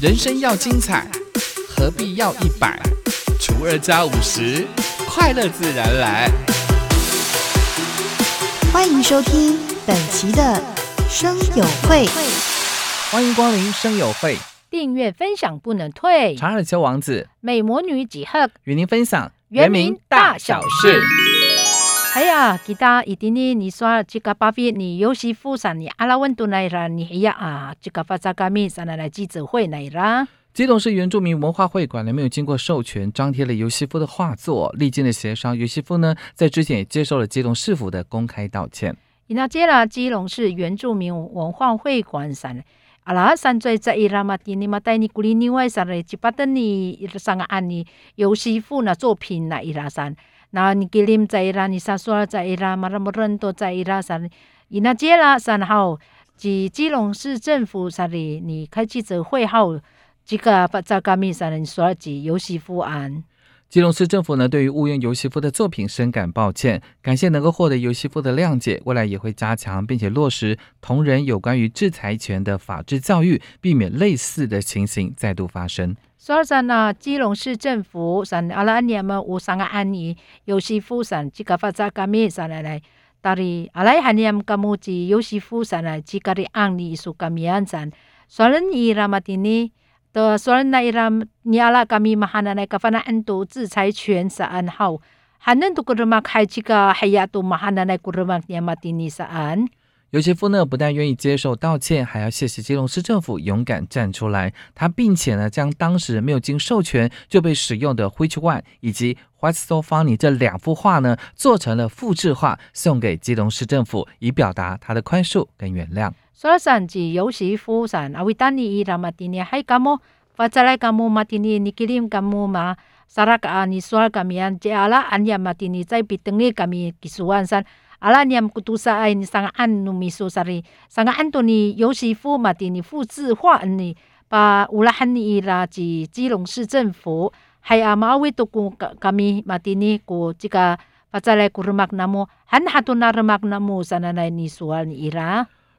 人生要精彩，何必要一百除二加五十？快乐自然来。欢迎收听本期的生友会。欢迎光临生友会，订阅分享不能退。查尔丘王子美魔女几赫与您分享原名大小事。哎呀，记得一定呢，你说这个巴菲你尤西夫上你阿拉温度来啦，你哎呀啊，这个发扎嘎米上来来记者会来啦。基隆市原住民文化会馆呢，没有经过授权，张贴了尤西夫的画作。历经了协商，尤西夫呢，在之前也接受了基隆市府的公开道歉。那接了基隆市原住民文化会馆上，阿拉山在在伊拉马蒂尼马带你古里另外上来，吉巴登你上个案例尤西夫呢作品那伊拉山。那你给林在伊拉，你啥说在伊拉，马拉莫人都在伊拉山，伊那接了然后及基隆市政府啥里，你开记者会后，这个把扎嘎米山人说及尤西夫案。基隆市政府呢，对于误用尤西夫的作品深感抱歉，感谢能够获得尤西夫的谅解，未来也会加强并且落实同仁有关于制裁权的法治教育，避免类似的情形再度发生。所以呢，基隆市政府上阿拉年么有三个案例，尤西夫上这个发扎嘎米上来来，到底阿拉还念么么子尤西夫上来这个的案例是嘎米安上，所以伊拉嘛的呢。的所人那伊拉尼阿拉噶咪嘛哈那那个反正安度制裁权是安好，还能都个人嘛开这个海亚尤其夫呢不但愿意接受道歉，还要谢谢基隆市政府勇敢站出来。他并且呢将当时没有经授权就被使用的 Which One 以及 What's So Funny 这两幅画呢做成了复制画，送给基隆市政府，以表达他的宽恕跟原谅。所以甚至有时夫神阿维丹尼伊拉马蒂尼还咁么，发出来咁么马蒂尼尼基林咁么嘛，萨拉个阿尼索尔咁样，即阿拉安亚马蒂尼在比等你咁样技术完善，阿拉念古杜萨爱你上安努米苏萨里，上个安多尼尤西夫马蒂尼复制化尼，把乌拉汉尼伊拉及基隆市政府，还阿马维多古卡卡米马蒂尼古这个发出来古尔马克纳姆汉哈多那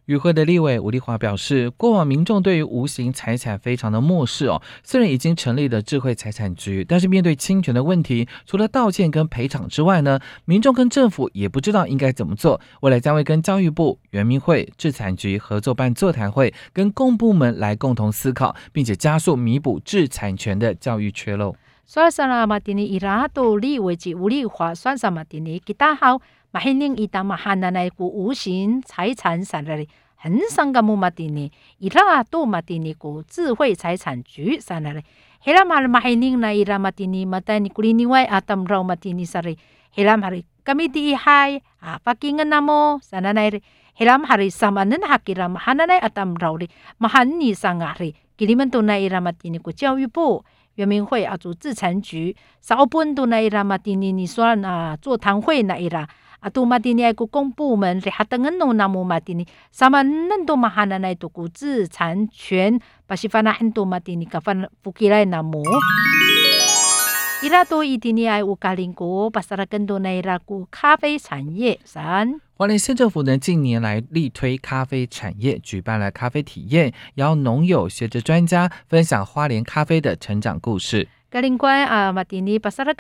与会的立委吴丽华表示，过往民众对于无形财产非常的漠视哦。虽然已经成立了智慧财产局，但是面对侵权的问题，除了道歉跟赔偿之外呢，民众跟政府也不知道应该怎么做。未来将会跟教育部、原民会、智产局合作办座谈会，跟公部门来共同思考，并且加速弥补智产权的教育缺漏。所以说马蒂尼伊拉都立委及吴丽华算什马蒂尼给大好。马黑令伊当马汉那那股无形财产上来的，很上个木马蒂尼，伊拉多马蒂尼股智慧财产局上来的，黑拉马马黑令那伊拉马蒂尼马带尼古里尼外阿当绕马蒂尼上来，黑拉马里 kami di hai a pakingan namo sananay hilam hari samanan hakiram hananay atam rauli mahan ni sangari kiliman tunay iramatini ko 教育部原民会啊，组自产局，少本都那伊拉马蒂尼，你说啊，座谈会那伊拉。啊，杜马蒂尼埃个公部门，里哈登恩诺那姆马蒂尼，萨马嫩多马哈那奈多古自产权，巴西法那很多马蒂尼，卡凡福基莱那姆。伊拉多伊蒂尼埃乌卡林国，巴萨拉更多那伊拉古咖啡产业三。花莲县政府呢，近年来力推咖啡产业，举办了咖啡体验，邀农友、学者、专家分享花莲咖啡的成长故事。格林关啊，马蒂尼巴萨拉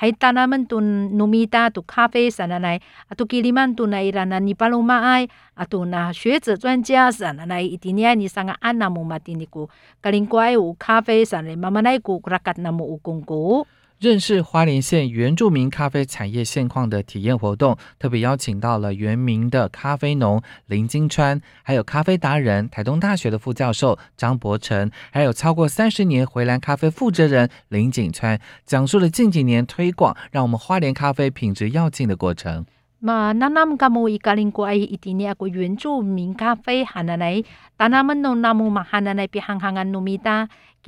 还有大拿们都努米达都咖啡啥那来啊都给你们都奶了那尼巴鲁马埃啊都那学者专家啥那来一点点你上个安娜姆马丁尼古格林怪有咖啡啥那妈妈奶古古拉卡那姆有贡古认识花莲县原住民咖啡产业现况的体验活动，特别邀请到了原名的咖啡农林金川，还有咖啡达人台东大学的副教授张伯成，还有超过三十年回蓝咖啡负责人林景川，讲述了近几年推广让我们花莲咖啡品质要进的过程。嘛，那那么噶么伊个林过一点点个原住民咖啡，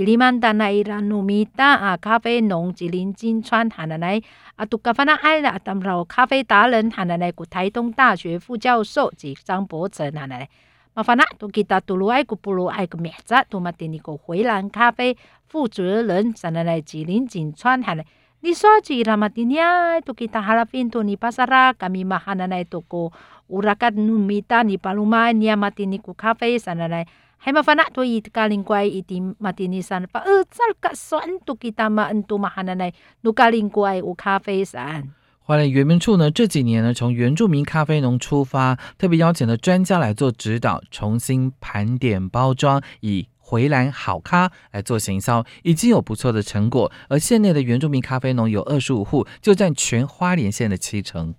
吉里曼达那伊拉努米达啊，咖啡农吉林金川哈那来，啊，杜咖啡那爱啦，当然咖啡达人哈那来，古台东大学副教授及张伯成哈那来，麻烦啦，都给他杜鲁爱古布鲁爱个名字，都嘛点你个回蓝咖啡负责人哈那来，吉林金川哈来。ni soji rama tinya tu kita harapin tu ni pasara kami mahana na itu ko 花莲原民处呢，这几年呢，从原住民咖啡农出发，特别邀请了专家来做指导，重新盘点包装，以“回蓝好咖”来做行销，已经有不错的成果。而县内的原住民咖啡农有二十五户，就占全花莲县的七成。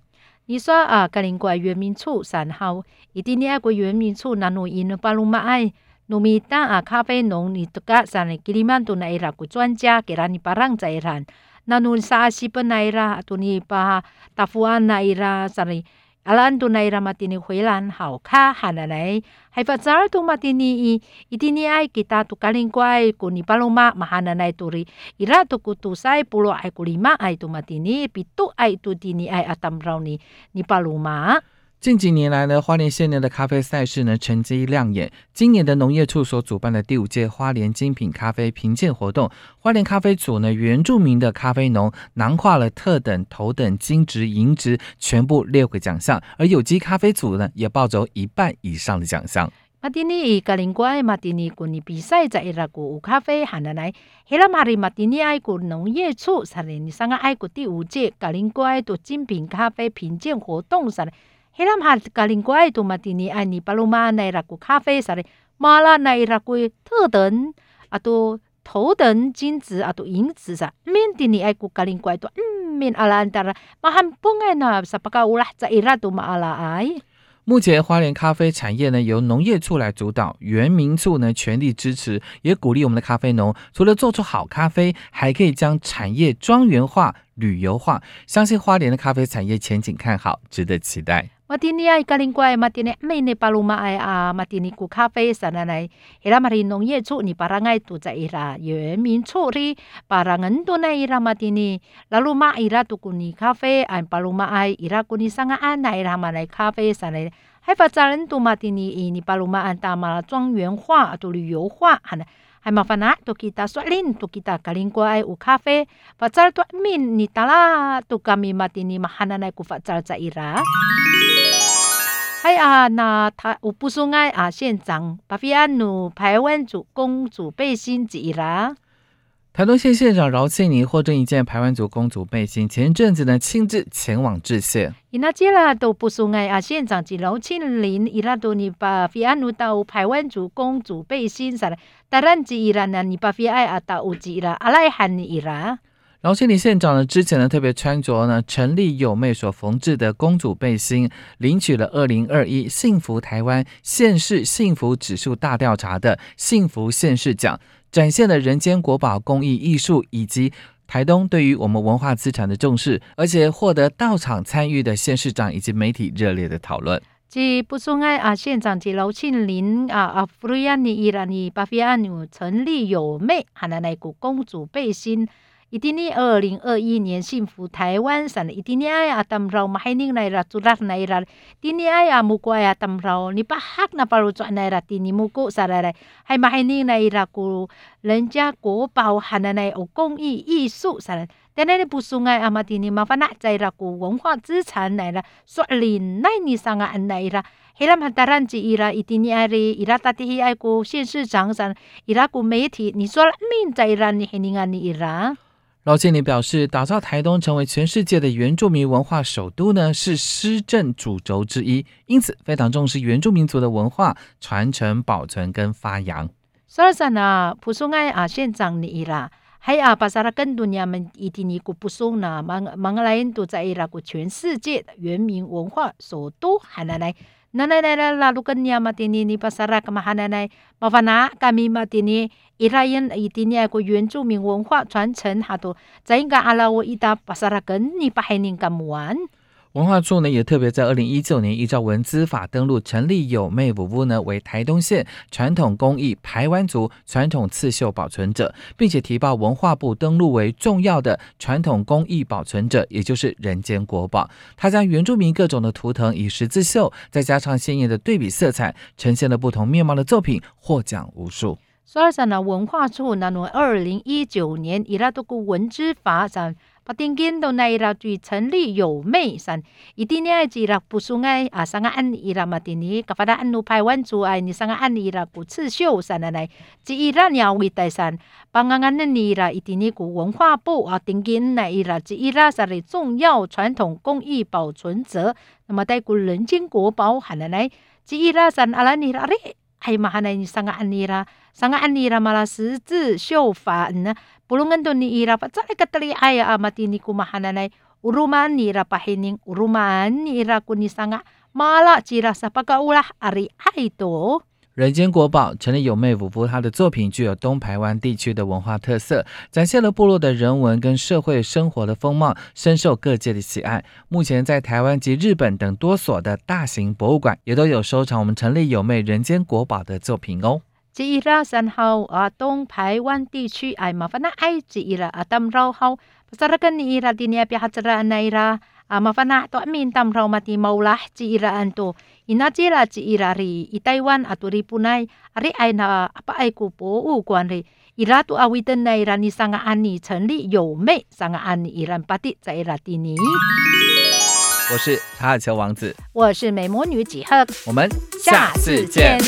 你说啊，格林怪原民处三号，一定你爱过原民处，那努因巴鲁马爱。努米当啊，咖啡农你都个上来，吉里曼都那伊拉个专家，给让你把让在伊拉，那努沙西本那伊拉，都你把达富安那伊拉上来。Alan tunay ra matini huilan hau ka hananay hay fatsar tu matini i itini ay kita tu kalingkway kuni paluma mahananay turi ira tu kutusay pulo ay kulima ay tu matini pitu ay tu tini ay atam raw ni ni paluma 近几年来呢，花莲县内的咖啡赛事呢成绩亮眼。今年的农业处所主办的第五届花莲精品咖啡评鉴活动，花莲咖啡组呢原住民的咖啡农囊括了特等、头等、金值、银值全部六个奖项，而有机咖啡组呢也抱走一半以上的奖项。马蒂尼格林怪马蒂尼古尼比赛在伊拉古咖啡喊的来，黑拉马里马蒂尼爱古农业处上来，你上个爱古第五届格林怪的精品咖啡评鉴活动上来。Hilam hal kaling kuai tu matini ai ni paluma nai raku 咖啡啥的，马拉奈拉古特等啊都头等金子啊都银子啥，面的你爱古 kaling kuai tu 嗯面阿拉安达拉，马汉不爱那 sapaka ulah 在伊拉都马阿拉 ai。目前花莲咖啡产业呢由农业处来主导，原民处呢全力支持，也鼓励我们的咖啡农，除了做出好咖啡，还可以将产业庄园化、旅游化。相信花莲的咖啡产业前景看好，值得期待。 matini ai kalingkwai matini mai ne paluma ai a matini ku cafe sana nai ira mari nong ye chu ni parangai tu za ira ye min chu ri parangan tu nai ira matini lalu ma ira tu kuni cafe ai paluma ai ira kuni sanga an nai ira manai cafe sana 还发展tu matini ini paluma an ta ma 庄园化tu 旅游化哈 还麻烦啊，都 kita soalin tu kita kalingkwai u cafe facal tu min ni tala tu kami matini mahananai ku facal za ira 哎啊，那他我不说爱啊，县长巴菲安努台湾族公主背心几啦？台东县县长饶庆妮获赠一件台湾族公主背心，前阵子呢亲自前往致谢。伊那接了都不说爱啊，县长及饶庆林伊拉都你巴菲安努到台湾族公主背心啥嘞，当然几伊拉呢，你巴菲爱啊到有几啦，阿来喊你伊拉。饶庆林县长呢，之前呢特别穿着呢陈丽友妹所缝制的公主背心，领取了二零二一幸福台湾县市幸福指数大调查的幸福县市奖，展现了人间国宝工艺艺术以及台东对于我们文化资产的重视，而且获得到场参与的县市长以及媒体热烈的讨论。即不松爱啊，县长及刘庆林啊啊，弗瑞安尼伊拉尼巴菲安努陈丽友妹，还拿那股公主背心。一定呢，二零二一年幸福台湾省一定呢哎呀，他们绕马海宁来了，做拉来了，今年哎呀，木过呀，他们绕你把黑那巴路转来了，今年木过啥来来，还马海宁来了，古人家国宝还那来有工艺艺术啥来，但那你不送哎，阿妈今年麻烦那在了古文化资产来了，说林那你上啊来了。黑拉马达兰吉伊拉一定尼埃里伊拉大地爱国县市长上伊拉古媒体，你说了命在伊拉你黑宁安尼伊拉。饶建林表示，打造台东成为全世界的原住民文化首都呢，是施政主轴之一，因此非常重视原住民族的文化传承、保存跟发扬。所以呢，普松爱啊县长你啦，还有巴萨拉更多人们一定尼古不松呢，芒芒来人都在伊拉个全世界的原民文化首都，还来来。Nanay nay lalukan niya matini ni pasara kamahananay mafana kami matini irayan itini ako 原住民文化传承哈都在应该阿拉我文化处呢也特别在二零一九年依照文资法登录成立有妹舞屋呢为台东县传统工艺排湾族传统刺绣保存者，并且提报文化部登录为重要的传统工艺保存者，也就是人间国宝。他将原住民各种的图腾以十字绣，再加上鲜艳的对比色彩，呈现了不同面貌的作品，获奖无数。所以呢，文化处那侬二零一九年伊拉都个文资法上。把定见到那伊拉对城里有美山，一定呢伊拉不属爱啊，上个安伊拉嘛的呢，个发达安努排湾族爱你上个安伊拉古刺绣山的来，即伊拉鸟为代山，帮安安的伊拉一定呢古文化部啊定见那伊拉即伊拉是的重要传统工艺保存者，那么带古人间国宝喊的来，即伊拉山阿拉尼拉嘞。hay mahana ni sanga anira sanga anira mala sizi show fa na pulungan do ni ira pa tsale katali aya amati ni kumahana nai uruman ni ira pahining uruman ni ira kuni sanga mala cira sa pagkaulah ari ay to 人间国宝陈立有妹夫妇，他的作品具有东台湾地区的文化特色，展现了部落的人文跟社会生活的风貌，深受各界的喜爱。目前在台湾及日本等多所的大型博物馆，也都有收藏我们陈立有妹人间国宝的作品哦。吉伊拉山号啊，东台湾地区哎麻烦那哎吉伊拉啊，当绕号，不是那个你伊拉的呢，别哈子拉那伊拉。阿玛法纳多阿米纳多马蒂莫拉基伊拉安多伊拉基拉基伊拉里伊太湾阿杜里布耐阿里埃娜阿巴埃古博物馆里伊拉多阿维登内拉尼桑阿尼陈丽有妹桑阿尼伊兰巴蒂在伊拉蒂尼我是查尔乔王子我是美魔女几何我们下次见